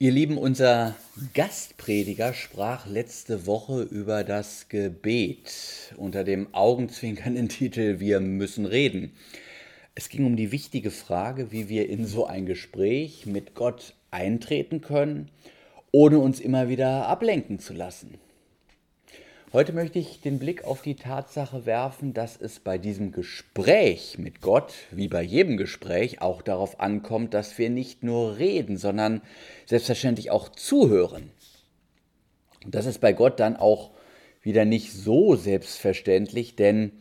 Ihr Lieben, unser Gastprediger sprach letzte Woche über das Gebet unter dem augenzwinkernden Titel Wir müssen reden. Es ging um die wichtige Frage, wie wir in so ein Gespräch mit Gott eintreten können, ohne uns immer wieder ablenken zu lassen. Heute möchte ich den Blick auf die Tatsache werfen, dass es bei diesem Gespräch mit Gott, wie bei jedem Gespräch, auch darauf ankommt, dass wir nicht nur reden, sondern selbstverständlich auch zuhören. Und das ist bei Gott dann auch wieder nicht so selbstverständlich, denn,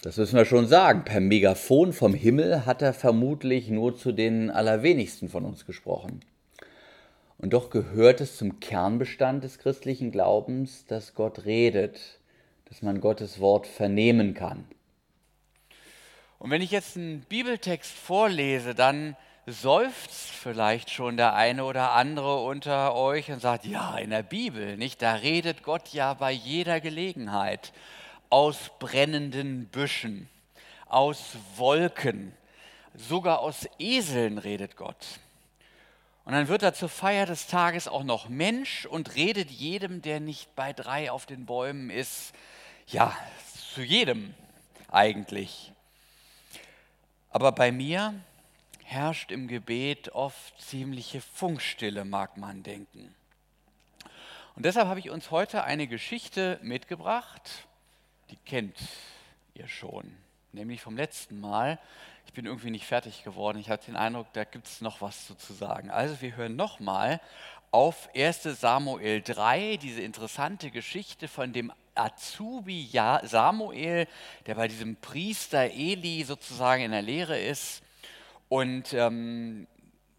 das müssen wir schon sagen, per Megafon vom Himmel hat er vermutlich nur zu den allerwenigsten von uns gesprochen. Und doch gehört es zum Kernbestand des christlichen Glaubens, dass Gott redet, dass man Gottes Wort vernehmen kann. Und wenn ich jetzt einen Bibeltext vorlese, dann seufzt vielleicht schon der eine oder andere unter euch und sagt, ja, in der Bibel, nicht? Da redet Gott ja bei jeder Gelegenheit aus brennenden Büschen, aus Wolken, sogar aus Eseln redet Gott. Und dann wird er zur Feier des Tages auch noch Mensch und redet jedem, der nicht bei drei auf den Bäumen ist, ja, zu jedem eigentlich. Aber bei mir herrscht im Gebet oft ziemliche Funkstille, mag man denken. Und deshalb habe ich uns heute eine Geschichte mitgebracht, die kennt ihr schon, nämlich vom letzten Mal ich bin irgendwie nicht fertig geworden. Ich hatte den Eindruck, da gibt es noch was zu sagen. Also wir hören nochmal auf 1 Samuel 3, diese interessante Geschichte von dem Azubi Samuel, der bei diesem Priester Eli sozusagen in der Lehre ist. Und ähm,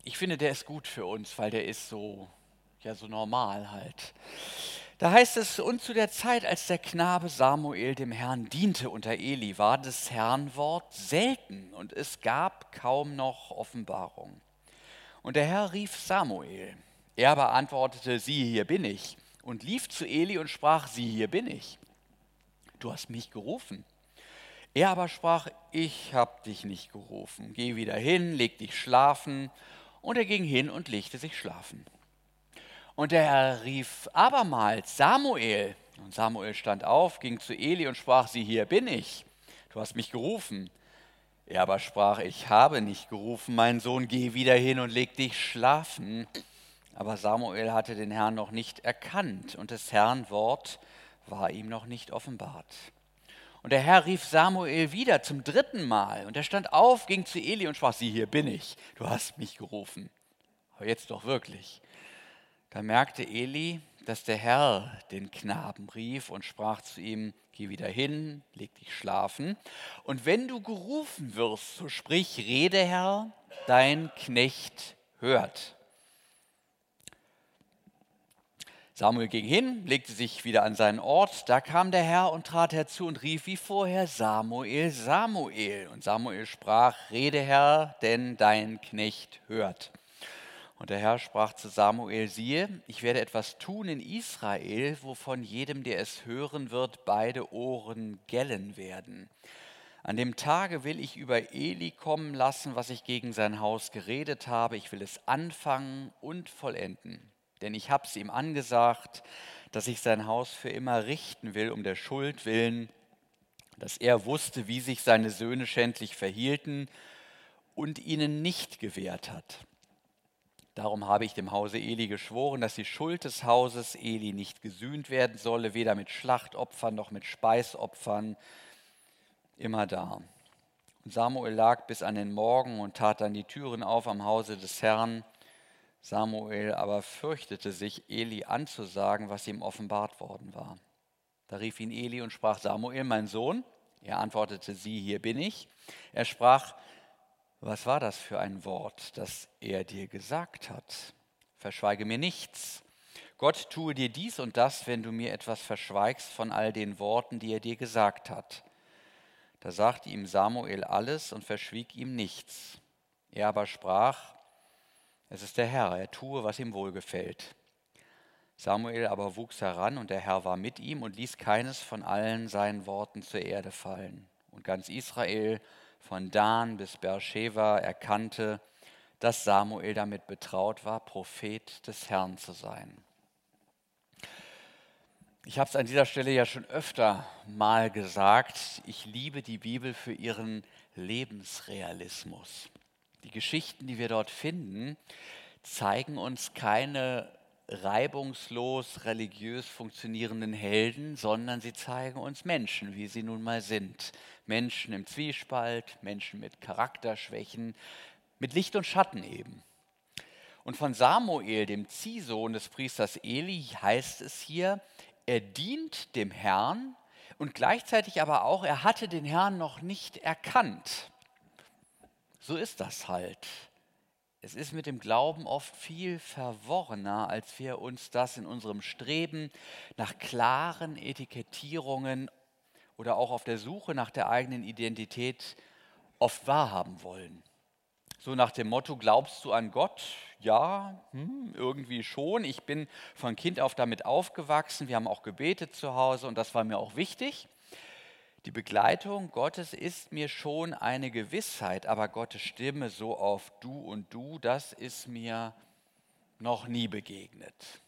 ich finde, der ist gut für uns, weil der ist so, ja, so normal halt. Da heißt es, und zu der Zeit, als der Knabe Samuel dem Herrn diente unter Eli, war das Herrn Wort selten und es gab kaum noch Offenbarung. Und der Herr rief Samuel. Er aber antwortete, siehe, hier bin ich. Und lief zu Eli und sprach, siehe, hier bin ich. Du hast mich gerufen. Er aber sprach, ich hab dich nicht gerufen. Geh wieder hin, leg dich schlafen. Und er ging hin und legte sich schlafen. Und der Herr rief abermals Samuel. Und Samuel stand auf, ging zu Eli und sprach, sieh, hier bin ich. Du hast mich gerufen. Er aber sprach, ich habe nicht gerufen, mein Sohn, geh wieder hin und leg dich schlafen. Aber Samuel hatte den Herrn noch nicht erkannt und des Herrn Wort war ihm noch nicht offenbart. Und der Herr rief Samuel wieder zum dritten Mal und er stand auf, ging zu Eli und sprach, sieh, hier bin ich, du hast mich gerufen. Aber jetzt doch wirklich. Da merkte Eli, dass der Herr den Knaben rief und sprach zu ihm, geh wieder hin, leg dich schlafen. Und wenn du gerufen wirst, so sprich, rede Herr, dein Knecht hört. Samuel ging hin, legte sich wieder an seinen Ort. Da kam der Herr und trat herzu und rief wie vorher Samuel, Samuel. Und Samuel sprach, Rede Herr, denn dein Knecht hört. Und der Herr sprach zu Samuel, siehe, ich werde etwas tun in Israel, wovon jedem, der es hören wird, beide Ohren gellen werden. An dem Tage will ich über Eli kommen lassen, was ich gegen sein Haus geredet habe. Ich will es anfangen und vollenden. Denn ich habe es ihm angesagt, dass ich sein Haus für immer richten will, um der Schuld willen, dass er wusste, wie sich seine Söhne schändlich verhielten und ihnen nicht gewährt hat. Darum habe ich dem Hause Eli geschworen, dass die Schuld des Hauses Eli nicht gesühnt werden solle, weder mit Schlachtopfern noch mit Speisopfern, immer da. Und Samuel lag bis an den Morgen und tat dann die Türen auf am Hause des Herrn. Samuel aber fürchtete sich, Eli anzusagen, was ihm offenbart worden war. Da rief ihn Eli und sprach, Samuel, mein Sohn. Er antwortete, sie, hier bin ich. Er sprach, was war das für ein Wort, das er dir gesagt hat? Verschweige mir nichts. Gott tue dir dies und das, wenn du mir etwas verschweigst von all den Worten, die er dir gesagt hat. Da sagte ihm Samuel alles und verschwieg ihm nichts. Er aber sprach, es ist der Herr, er tue, was ihm wohlgefällt. Samuel aber wuchs heran und der Herr war mit ihm und ließ keines von allen seinen Worten zur Erde fallen. Und ganz Israel von Dan bis Beersheba erkannte, dass Samuel damit betraut war, Prophet des Herrn zu sein. Ich habe es an dieser Stelle ja schon öfter mal gesagt, ich liebe die Bibel für ihren Lebensrealismus. Die Geschichten, die wir dort finden, zeigen uns keine reibungslos religiös funktionierenden Helden, sondern sie zeigen uns Menschen, wie sie nun mal sind. Menschen im Zwiespalt, Menschen mit Charakterschwächen, mit Licht und Schatten eben. Und von Samuel, dem Ziehsohn des Priesters Eli, heißt es hier, er dient dem Herrn und gleichzeitig aber auch, er hatte den Herrn noch nicht erkannt. So ist das halt. Es ist mit dem Glauben oft viel verworrener, als wir uns das in unserem Streben nach klaren Etikettierungen oder auch auf der Suche nach der eigenen Identität oft wahrhaben wollen. So nach dem Motto, glaubst du an Gott? Ja, hm, irgendwie schon. Ich bin von Kind auf damit aufgewachsen. Wir haben auch gebetet zu Hause und das war mir auch wichtig. Die Begleitung Gottes ist mir schon eine Gewissheit, aber Gottes Stimme so auf du und du, das ist mir noch nie begegnet.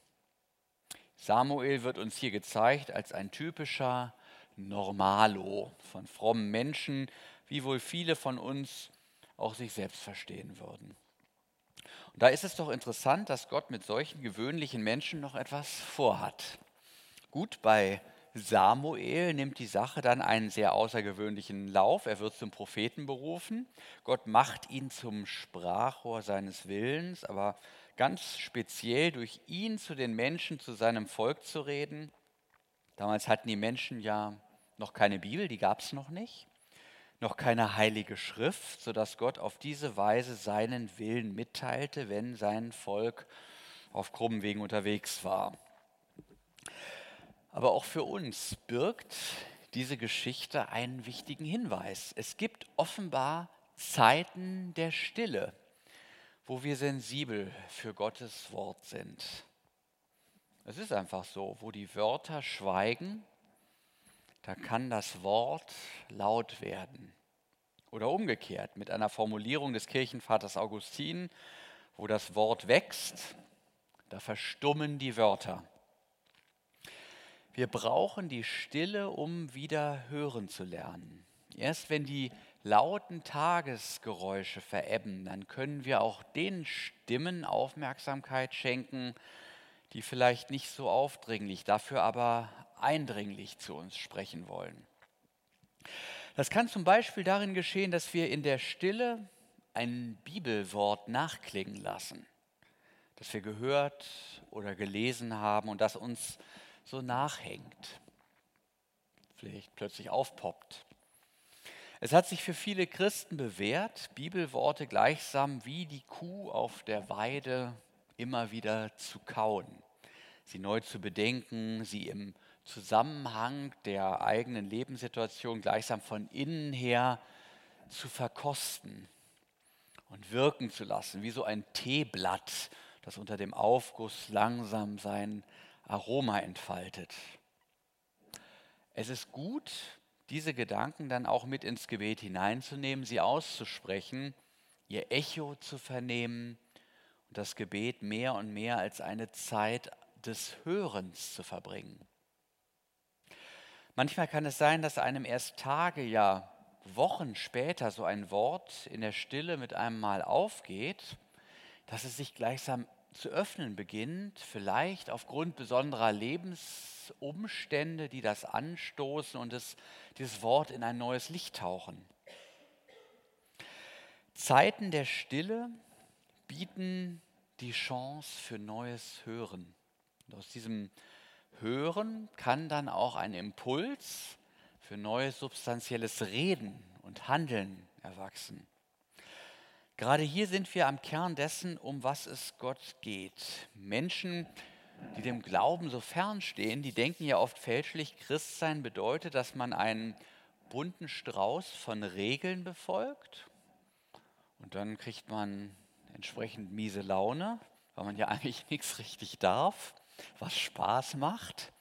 Samuel wird uns hier gezeigt als ein typischer Normalo von frommen Menschen, wie wohl viele von uns auch sich selbst verstehen würden. Und da ist es doch interessant, dass Gott mit solchen gewöhnlichen Menschen noch etwas vorhat. Gut, bei Samuel nimmt die Sache dann einen sehr außergewöhnlichen Lauf. Er wird zum Propheten berufen. Gott macht ihn zum Sprachrohr seines Willens, aber ganz speziell durch ihn zu den Menschen, zu seinem Volk zu reden. Damals hatten die Menschen ja noch keine Bibel, die gab es noch nicht noch keine heilige Schrift, sodass Gott auf diese Weise seinen Willen mitteilte, wenn sein Volk auf krummen Wegen unterwegs war. Aber auch für uns birgt diese Geschichte einen wichtigen Hinweis. Es gibt offenbar Zeiten der Stille, wo wir sensibel für Gottes Wort sind. Es ist einfach so, wo die Wörter schweigen, da kann das Wort laut werden. Oder umgekehrt, mit einer Formulierung des Kirchenvaters Augustin, wo das Wort wächst, da verstummen die Wörter. Wir brauchen die Stille, um wieder hören zu lernen. Erst wenn die lauten Tagesgeräusche verebben, dann können wir auch den Stimmen Aufmerksamkeit schenken, die vielleicht nicht so aufdringlich, dafür aber eindringlich zu uns sprechen wollen. Das kann zum Beispiel darin geschehen, dass wir in der Stille ein Bibelwort nachklingen lassen, das wir gehört oder gelesen haben und das uns so nachhängt, vielleicht plötzlich aufpoppt. Es hat sich für viele Christen bewährt, Bibelworte gleichsam wie die Kuh auf der Weide immer wieder zu kauen, sie neu zu bedenken, sie im Zusammenhang der eigenen Lebenssituation gleichsam von innen her zu verkosten und wirken zu lassen, wie so ein Teeblatt, das unter dem Aufguss langsam sein Aroma entfaltet. Es ist gut, diese Gedanken dann auch mit ins Gebet hineinzunehmen, sie auszusprechen, ihr Echo zu vernehmen und das Gebet mehr und mehr als eine Zeit des Hörens zu verbringen. Manchmal kann es sein, dass einem erst Tage, ja Wochen später so ein Wort in der Stille mit einem Mal aufgeht, dass es sich gleichsam zu öffnen beginnt, vielleicht aufgrund besonderer Lebensumstände, die das anstoßen und es, dieses Wort in ein neues Licht tauchen. Zeiten der Stille bieten die Chance für neues Hören. Und aus diesem Hören kann dann auch ein Impuls für neues substanzielles Reden und Handeln erwachsen. Gerade hier sind wir am Kern dessen, um was es Gott geht. Menschen, die dem Glauben so fernstehen, die denken ja oft fälschlich, Christsein bedeutet, dass man einen bunten Strauß von Regeln befolgt. Und dann kriegt man entsprechend miese Laune, weil man ja eigentlich nichts richtig darf, was Spaß macht.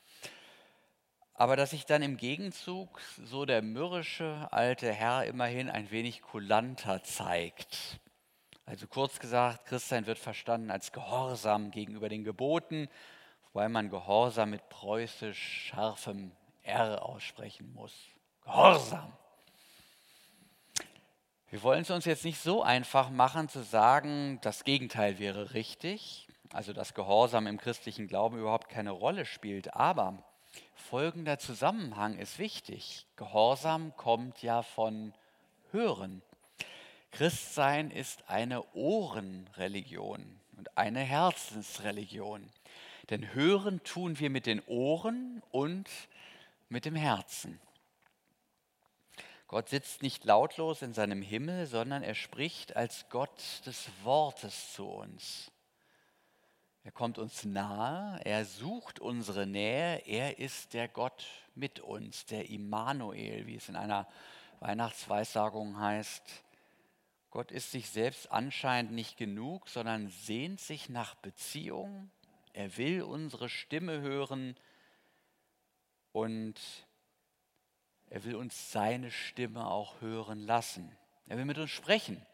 Aber dass sich dann im Gegenzug so der mürrische alte Herr immerhin ein wenig kulanter zeigt Also kurz gesagt, Christsein wird verstanden als Gehorsam gegenüber den Geboten, wobei man Gehorsam mit preußisch scharfem R aussprechen muss. Gehorsam. Wir wollen es uns jetzt nicht so einfach machen zu sagen, das Gegenteil wäre richtig, also dass Gehorsam im christlichen Glauben überhaupt keine Rolle spielt. Aber folgender Zusammenhang ist wichtig. Gehorsam kommt ja von Hören. Christsein ist eine Ohrenreligion und eine Herzensreligion. Denn hören tun wir mit den Ohren und mit dem Herzen. Gott sitzt nicht lautlos in seinem Himmel, sondern er spricht als Gott des Wortes zu uns. Er kommt uns nahe, er sucht unsere Nähe, er ist der Gott mit uns, der Immanuel, wie es in einer Weihnachtsweissagung heißt. Gott ist sich selbst anscheinend nicht genug, sondern sehnt sich nach Beziehung. Er will unsere Stimme hören und er will uns seine Stimme auch hören lassen. Er will mit uns sprechen.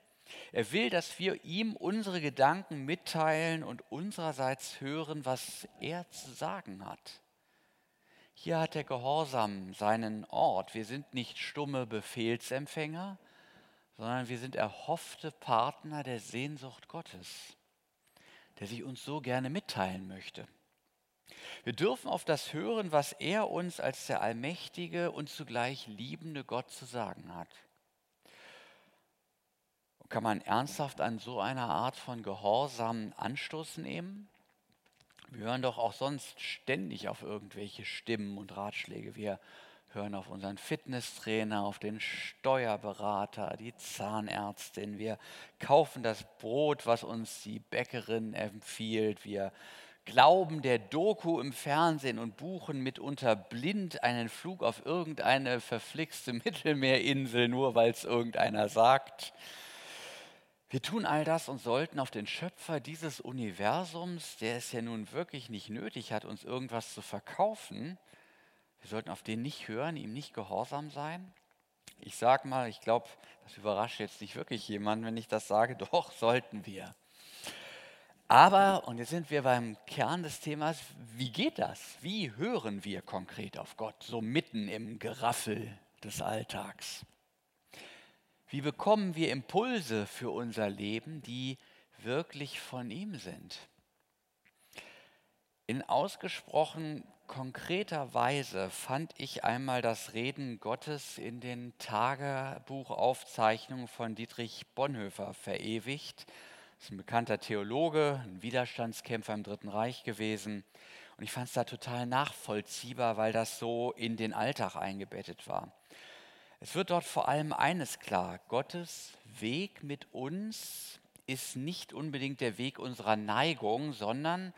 Er will, dass wir ihm unsere Gedanken mitteilen und unsererseits hören, was er zu sagen hat. Hier hat der Gehorsam seinen Ort. Wir sind nicht stumme Befehlsempfänger, sondern wir sind erhoffte Partner der Sehnsucht Gottes, der sich uns so gerne mitteilen möchte. Wir dürfen auf das hören, was er uns als der allmächtige und zugleich liebende Gott zu sagen hat. Kann man ernsthaft an so einer Art von Gehorsam Anstoß nehmen? Wir hören doch auch sonst ständig auf irgendwelche Stimmen und Ratschläge. Wir hören auf unseren Fitnesstrainer, auf den Steuerberater, die Zahnärztin. Wir kaufen das Brot, was uns die Bäckerin empfiehlt. Wir glauben der Doku im Fernsehen und buchen mitunter blind einen Flug auf irgendeine verflixte Mittelmeerinsel, nur weil es irgendeiner sagt. Wir tun all das und sollten auf den Schöpfer dieses Universums, der es ja nun wirklich nicht nötig hat, uns irgendwas zu verkaufen, wir sollten auf den nicht hören, ihm nicht gehorsam sein. Ich sage mal, ich glaube, das überrascht jetzt nicht wirklich jemanden, wenn ich das sage, doch sollten wir. Aber, und jetzt sind wir beim Kern des Themas, wie geht das? Wie hören wir konkret auf Gott, so mitten im Geraffel des Alltags? Wie bekommen wir Impulse für unser Leben, die wirklich von ihm sind? In ausgesprochen konkreter Weise fand ich einmal das Reden Gottes in den Tagebuchaufzeichnungen von Dietrich Bonhoeffer verewigt ist ein bekannter Theologe, ein Widerstandskämpfer im Dritten Reich gewesen. Und ich fand es da total nachvollziehbar, weil das so in den Alltag eingebettet war. Es wird dort vor allem eines klar, Gottes Weg mit uns ist nicht unbedingt der Weg unserer Neigung, sondern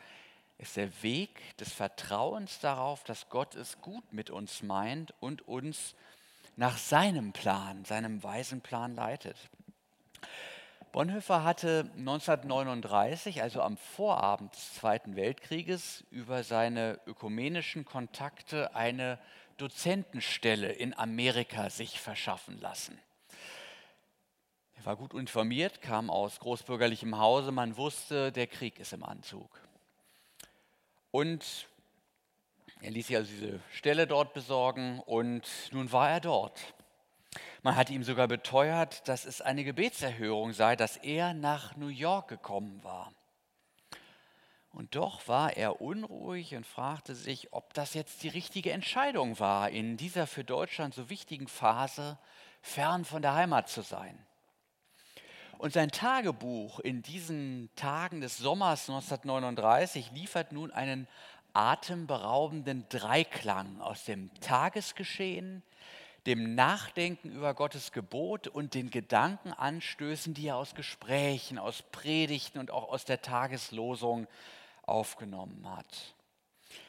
ist der Weg des Vertrauens darauf, dass Gott es gut mit uns meint und uns nach seinem Plan, seinem weisen Plan leitet. Bonhoeffer hatte 1939, also am Vorabend des Zweiten Weltkrieges, über seine ökumenischen Kontakte eine Dozentenstelle in Amerika sich verschaffen lassen. Er war gut informiert, kam aus großbürgerlichem Hause, man wusste, der Krieg ist im Anzug. Und er ließ sich also diese Stelle dort besorgen und nun war er dort. Man hat ihm sogar beteuert, dass es eine Gebetserhörung sei, dass er nach New York gekommen war. Und doch war er unruhig und fragte sich, ob das jetzt die richtige Entscheidung war, in dieser für Deutschland so wichtigen Phase fern von der Heimat zu sein. Und sein Tagebuch in diesen Tagen des Sommers 1939 liefert nun einen atemberaubenden Dreiklang aus dem Tagesgeschehen, dem Nachdenken über Gottes Gebot und den Gedankenanstößen, die er aus Gesprächen, aus Predigten und auch aus der Tageslosung aufgenommen hat.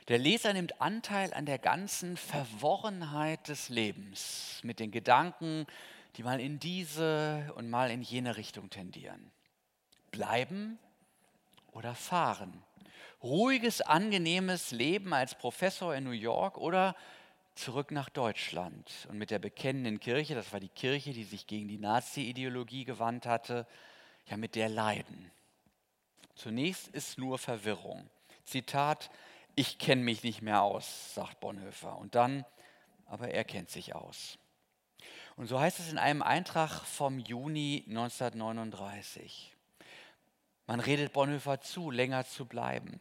Der Leser nimmt Anteil an der ganzen Verworrenheit des Lebens mit den Gedanken, die mal in diese und mal in jene Richtung tendieren. Bleiben oder fahren. Ruhiges, angenehmes Leben als Professor in New York oder zurück nach Deutschland und mit der bekennenden Kirche, das war die Kirche, die sich gegen die Nazi-Ideologie gewandt hatte, ja mit der leiden. Zunächst ist nur Verwirrung. Zitat, ich kenne mich nicht mehr aus, sagt Bonhoeffer. Und dann, aber er kennt sich aus. Und so heißt es in einem Eintrag vom Juni 1939. Man redet Bonhoeffer zu, länger zu bleiben.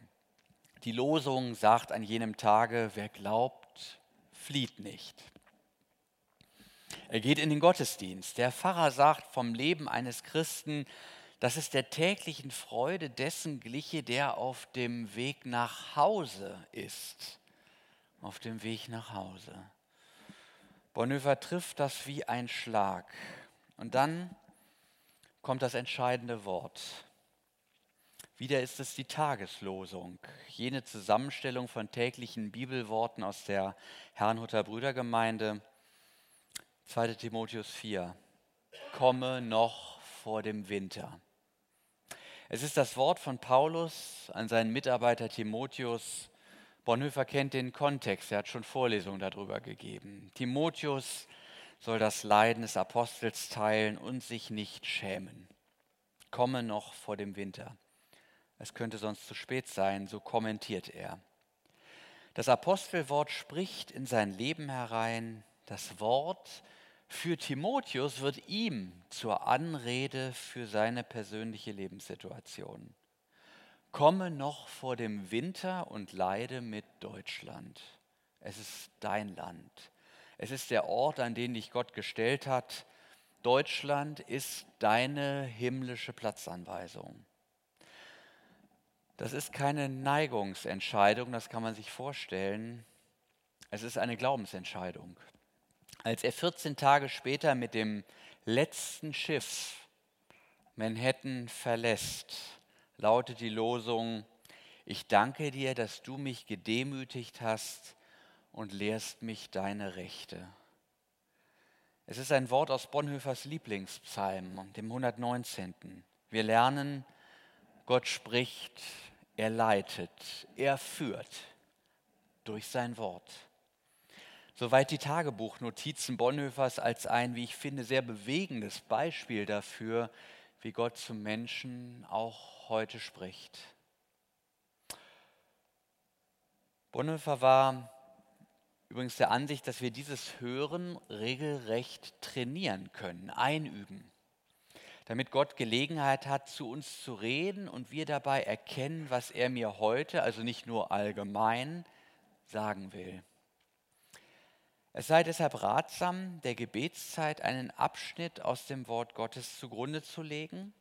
Die Losung sagt an jenem Tage, wer glaubt, flieht nicht. Er geht in den Gottesdienst. Der Pfarrer sagt vom Leben eines Christen, dass es der täglichen Freude dessen gliche, der auf dem Weg nach Hause ist. Auf dem Weg nach Hause. Bonhoeffer trifft das wie ein Schlag. Und dann kommt das entscheidende Wort. Wieder ist es die Tageslosung, jene Zusammenstellung von täglichen Bibelworten aus der Herrnhuter Brüdergemeinde. 2. Timotheus 4. Komme noch vor dem Winter. Es ist das Wort von Paulus an seinen Mitarbeiter Timotheus. Bonhoeffer kennt den Kontext, er hat schon Vorlesungen darüber gegeben. Timotheus soll das Leiden des Apostels teilen und sich nicht schämen. Komme noch vor dem Winter. Es könnte sonst zu spät sein, so kommentiert er. Das Apostelwort spricht in sein Leben herein. Das Wort für Timotheus wird ihm zur Anrede für seine persönliche Lebenssituation. Komme noch vor dem Winter und leide mit Deutschland. Es ist dein Land. Es ist der Ort, an den dich Gott gestellt hat. Deutschland ist deine himmlische Platzanweisung. Das ist keine Neigungsentscheidung, das kann man sich vorstellen. Es ist eine Glaubensentscheidung. Als er 14 Tage später mit dem letzten Schiff Manhattan verlässt, lautet die Losung, ich danke dir, dass du mich gedemütigt hast und lehrst mich deine Rechte. Es ist ein Wort aus Bonhoeffers Lieblingspsalm, dem 119. Wir lernen, Gott spricht, er leitet, er führt durch sein Wort. Soweit die Tagebuchnotizen Bonhoeffers als ein, wie ich finde, sehr bewegendes Beispiel dafür, wie Gott zum Menschen auch heute spricht. Bonhoeffer war übrigens der Ansicht, dass wir dieses Hören regelrecht trainieren können, einüben damit Gott Gelegenheit hat, zu uns zu reden und wir dabei erkennen, was er mir heute, also nicht nur allgemein, sagen will. Es sei deshalb ratsam, der Gebetszeit einen Abschnitt aus dem Wort Gottes zugrunde zu legen,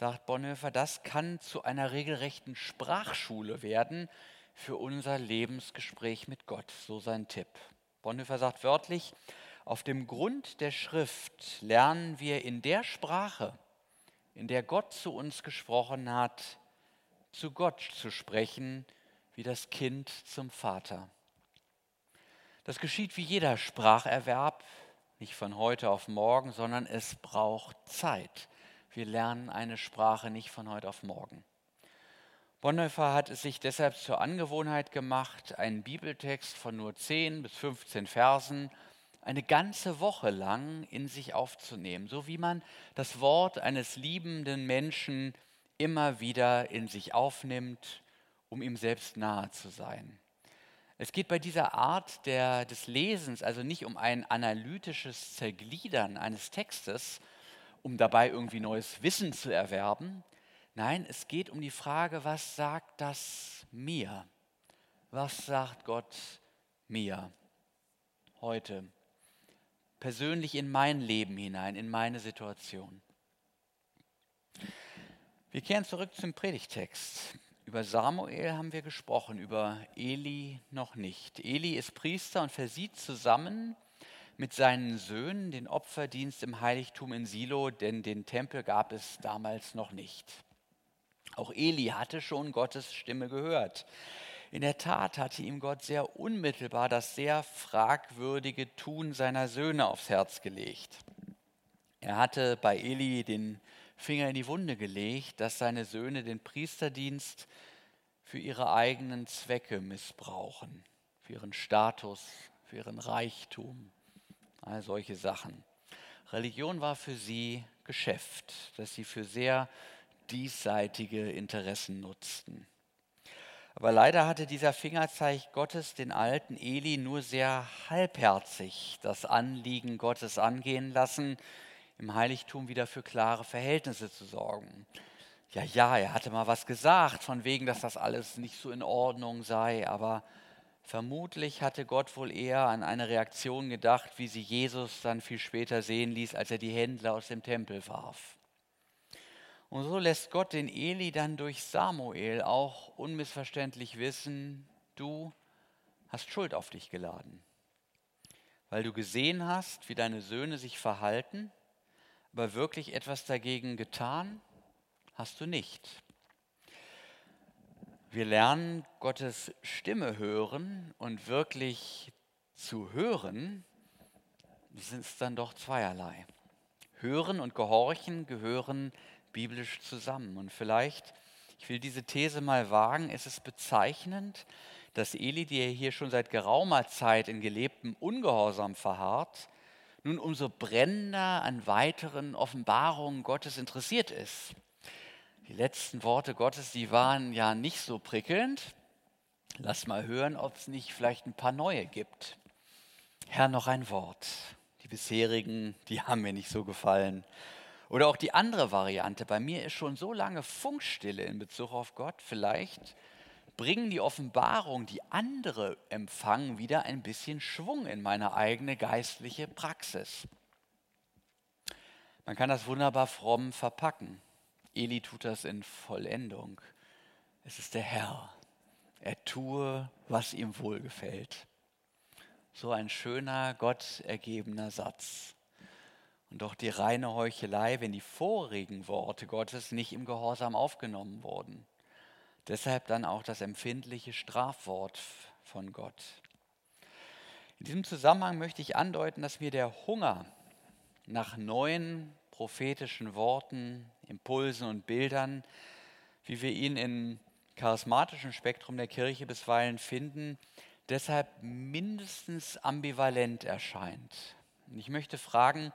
sagt Bonhoeffer, das kann zu einer regelrechten Sprachschule werden für unser Lebensgespräch mit Gott, so sein Tipp. Bonhoeffer sagt wörtlich, auf dem Grund der Schrift lernen wir in der Sprache, in der Gott zu uns gesprochen hat, zu Gott zu sprechen, wie das Kind zum Vater. Das geschieht wie jeder Spracherwerb, nicht von heute auf morgen, sondern es braucht Zeit. Wir lernen eine Sprache nicht von heute auf morgen. Bonhoeffer hat es sich deshalb zur Angewohnheit gemacht, einen Bibeltext von nur 10 bis 15 Versen eine ganze Woche lang in sich aufzunehmen, so wie man das Wort eines liebenden Menschen immer wieder in sich aufnimmt, um ihm selbst nahe zu sein. Es geht bei dieser Art der, des Lesens also nicht um ein analytisches Zergliedern eines Textes, um dabei irgendwie neues Wissen zu erwerben. Nein, es geht um die Frage, was sagt das mir? Was sagt Gott mir heute? persönlich in mein Leben hinein, in meine Situation. Wir kehren zurück zum Predigtext. Über Samuel haben wir gesprochen, über Eli noch nicht. Eli ist Priester und versieht zusammen mit seinen Söhnen den Opferdienst im Heiligtum in Silo, denn den Tempel gab es damals noch nicht. Auch Eli hatte schon Gottes Stimme gehört. In der Tat hatte ihm Gott sehr unmittelbar das sehr fragwürdige Tun seiner Söhne aufs Herz gelegt. Er hatte bei Eli den Finger in die Wunde gelegt, dass seine Söhne den Priesterdienst für ihre eigenen Zwecke missbrauchen, für ihren Status, für ihren Reichtum, all solche Sachen. Religion war für sie Geschäft, das sie für sehr diesseitige Interessen nutzten. Aber leider hatte dieser Fingerzeig Gottes den alten Eli nur sehr halbherzig das Anliegen Gottes angehen lassen, im Heiligtum wieder für klare Verhältnisse zu sorgen. Ja, ja, er hatte mal was gesagt, von wegen, dass das alles nicht so in Ordnung sei, aber vermutlich hatte Gott wohl eher an eine Reaktion gedacht, wie sie Jesus dann viel später sehen ließ, als er die Händler aus dem Tempel warf. Und so lässt Gott den Eli dann durch Samuel auch unmissverständlich wissen, du hast Schuld auf dich geladen, weil du gesehen hast, wie deine Söhne sich verhalten, aber wirklich etwas dagegen getan hast du nicht. Wir lernen Gottes Stimme hören und wirklich zu hören, sind es dann doch zweierlei. Hören und Gehorchen gehören biblisch zusammen. Und vielleicht, ich will diese These mal wagen, ist es bezeichnend, dass Eli, der hier schon seit geraumer Zeit in gelebtem Ungehorsam verharrt, nun umso brennender an weiteren Offenbarungen Gottes interessiert ist. Letzten Worte Gottes, die waren ja nicht so prickelnd. Lass mal hören, ob es nicht vielleicht ein paar neue gibt. Herr, noch ein Wort. Die bisherigen, die haben mir nicht so gefallen. Oder auch die andere Variante, bei mir ist schon so lange Funkstille in Bezug auf Gott, vielleicht bringen die Offenbarung, die andere empfangen, wieder ein bisschen Schwung in meine eigene geistliche Praxis. Man kann das wunderbar fromm verpacken. Eli tut das in Vollendung. Es ist der Herr. Er tue, was ihm wohlgefällt. So ein schöner, gottergebener Satz. Und doch die reine Heuchelei, wenn die vorigen Worte Gottes nicht im Gehorsam aufgenommen wurden. Deshalb dann auch das empfindliche Strafwort von Gott. In diesem Zusammenhang möchte ich andeuten, dass mir der Hunger nach neuen prophetischen Worten, Impulsen und Bildern, wie wir ihn im charismatischen Spektrum der Kirche bisweilen finden, deshalb mindestens ambivalent erscheint. Und ich möchte fragen,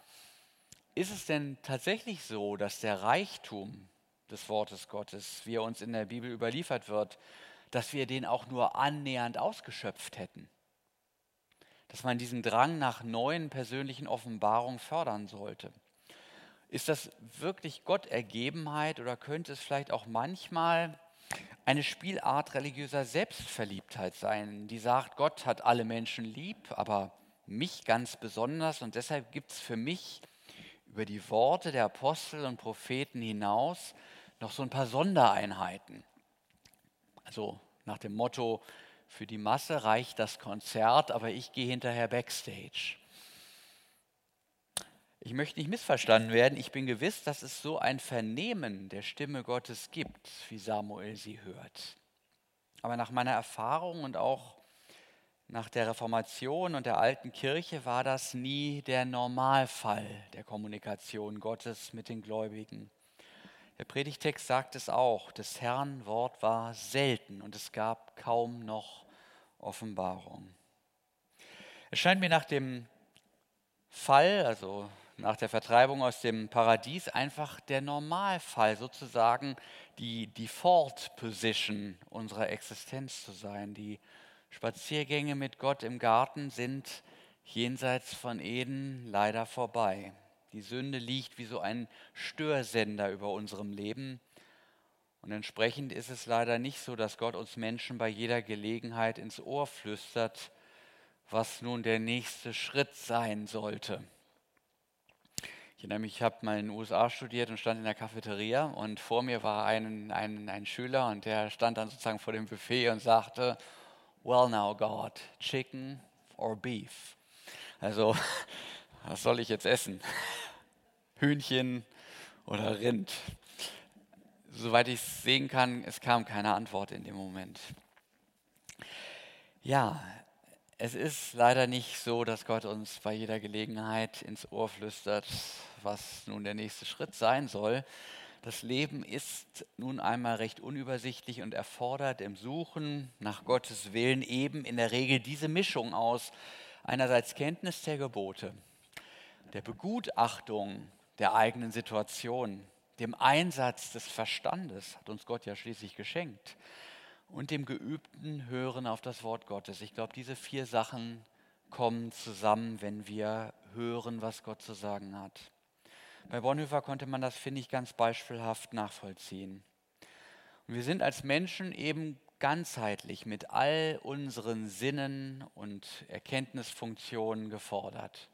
ist es denn tatsächlich so, dass der Reichtum des Wortes Gottes, wie er uns in der Bibel überliefert wird, dass wir den auch nur annähernd ausgeschöpft hätten? Dass man diesen Drang nach neuen persönlichen Offenbarungen fördern sollte? Ist das wirklich Gottergebenheit oder könnte es vielleicht auch manchmal eine Spielart religiöser Selbstverliebtheit sein, die sagt, Gott hat alle Menschen lieb, aber mich ganz besonders und deshalb gibt es für mich über die Worte der Apostel und Propheten hinaus noch so ein paar Sondereinheiten. Also nach dem Motto, für die Masse reicht das Konzert, aber ich gehe hinterher backstage. Ich möchte nicht missverstanden werden. Ich bin gewiss, dass es so ein Vernehmen der Stimme Gottes gibt, wie Samuel sie hört. Aber nach meiner Erfahrung und auch nach der Reformation und der alten Kirche war das nie der Normalfall der Kommunikation Gottes mit den Gläubigen. Der Predigtext sagt es auch, des Herrn Wort war selten und es gab kaum noch Offenbarung. Es scheint mir nach dem Fall, also nach der Vertreibung aus dem Paradies, einfach der Normalfall, sozusagen die Default Position unserer Existenz zu sein, die Spaziergänge mit Gott im Garten sind jenseits von Eden leider vorbei. Die Sünde liegt wie so ein Störsender über unserem Leben. Und entsprechend ist es leider nicht so, dass Gott uns Menschen bei jeder Gelegenheit ins Ohr flüstert, was nun der nächste Schritt sein sollte. Erinnere mich, ich habe mal in den USA studiert und stand in der Cafeteria und vor mir war ein, ein, ein Schüler und der stand dann sozusagen vor dem Buffet und sagte, well now God, chicken or beef? Also, was soll ich jetzt essen? Hühnchen oder Rind? Soweit ich es sehen kann, es kam keine Antwort in dem Moment. Ja, es ist leider nicht so, dass Gott uns bei jeder Gelegenheit ins Ohr flüstert, was nun der nächste Schritt sein soll, das Leben ist nun einmal recht unübersichtlich und erfordert im Suchen nach Gottes Willen eben in der Regel diese Mischung aus einerseits Kenntnis der Gebote, der Begutachtung der eigenen Situation, dem Einsatz des Verstandes, hat uns Gott ja schließlich geschenkt, und dem geübten Hören auf das Wort Gottes. Ich glaube, diese vier Sachen kommen zusammen, wenn wir hören, was Gott zu sagen hat. Bei Bonhoeffer konnte man das, finde ich, ganz beispielhaft nachvollziehen. Und wir sind als Menschen eben ganzheitlich mit all unseren Sinnen und Erkenntnisfunktionen gefordert.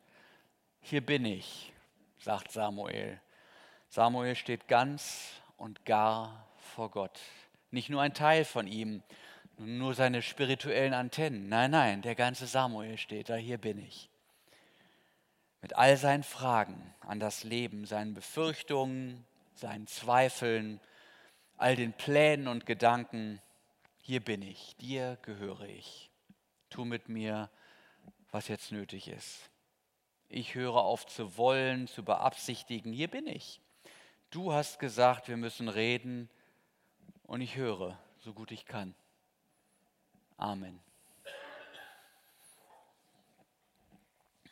Hier bin ich, sagt Samuel. Samuel steht ganz und gar vor Gott. Nicht nur ein Teil von ihm, nur seine spirituellen Antennen. Nein, nein, der ganze Samuel steht da, hier bin ich. Mit all seinen Fragen an das Leben, seinen Befürchtungen, seinen Zweifeln, all den Plänen und Gedanken, hier bin ich, dir gehöre ich. Tu mit mir, was jetzt nötig ist. Ich höre auf zu wollen, zu beabsichtigen, hier bin ich. Du hast gesagt, wir müssen reden und ich höre, so gut ich kann. Amen.